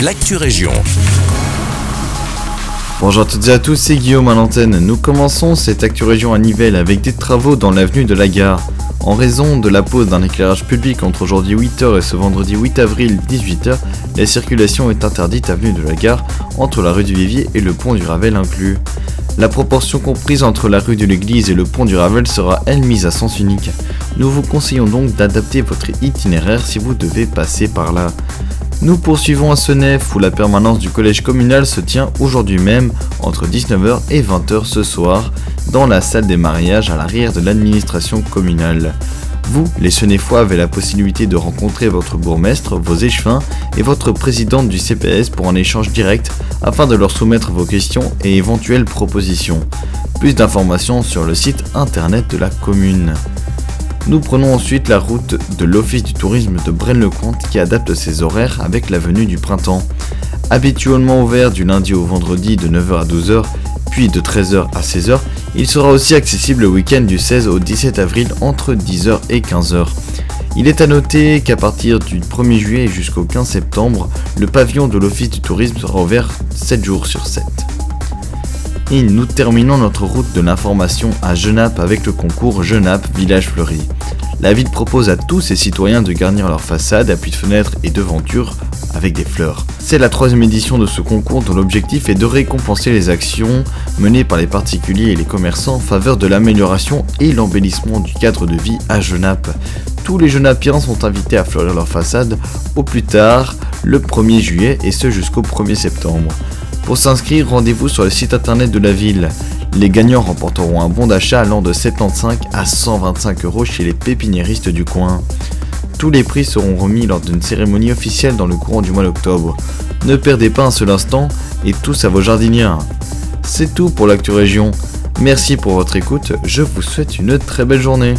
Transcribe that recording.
l'actu région. Bonjour à toutes et à tous, c'est Guillaume à l'antenne. Nous commençons cette Actu Région à Nivelles avec des travaux dans l'avenue de la Gare. En raison de la pose d'un éclairage public entre aujourd'hui 8h et ce vendredi 8 avril 18h, la circulation est interdite avenue de la Gare entre la rue du Vivier et le pont du Ravel inclus. La proportion comprise entre la rue de l'église et le pont du Ravel sera elle mise à sens unique. Nous vous conseillons donc d'adapter votre itinéraire si vous devez passer par là. Nous poursuivons à Senef où la permanence du collège communal se tient aujourd'hui même entre 19h et 20h ce soir dans la salle des mariages à l'arrière de l'administration communale. Vous, les Senefois, avez la possibilité de rencontrer votre bourgmestre, vos échevins et votre présidente du CPS pour un échange direct afin de leur soumettre vos questions et éventuelles propositions. Plus d'informations sur le site internet de la commune. Nous prenons ensuite la route de l'Office du tourisme de Braine-le-Comte qui adapte ses horaires avec la venue du printemps. Habituellement ouvert du lundi au vendredi de 9h à 12h, puis de 13h à 16h, il sera aussi accessible le week-end du 16 au 17 avril entre 10h et 15h. Il est à noter qu'à partir du 1er juillet jusqu'au 15 septembre, le pavillon de l'Office du tourisme sera ouvert 7 jours sur 7. Et nous terminons notre route de l'information à Genappe avec le concours Genappe Village Fleuri. La ville propose à tous ses citoyens de garnir leur façade, appuis de fenêtres et devantures avec des fleurs. C'est la troisième édition de ce concours dont l'objectif est de récompenser les actions menées par les particuliers et les commerçants en faveur de l'amélioration et l'embellissement du cadre de vie à Genappe. Tous les Genappiens sont invités à fleurir leur façade au plus tard le 1er juillet et ce jusqu'au 1er septembre. Pour s'inscrire, rendez-vous sur le site internet de la ville. Les gagnants remporteront un bon d'achat allant de 75 à 125 euros chez les pépiniéristes du coin. Tous les prix seront remis lors d'une cérémonie officielle dans le courant du mois d'octobre. Ne perdez pas un seul instant et tous à vos jardinières. C'est tout pour l'actu région. Merci pour votre écoute, je vous souhaite une très belle journée.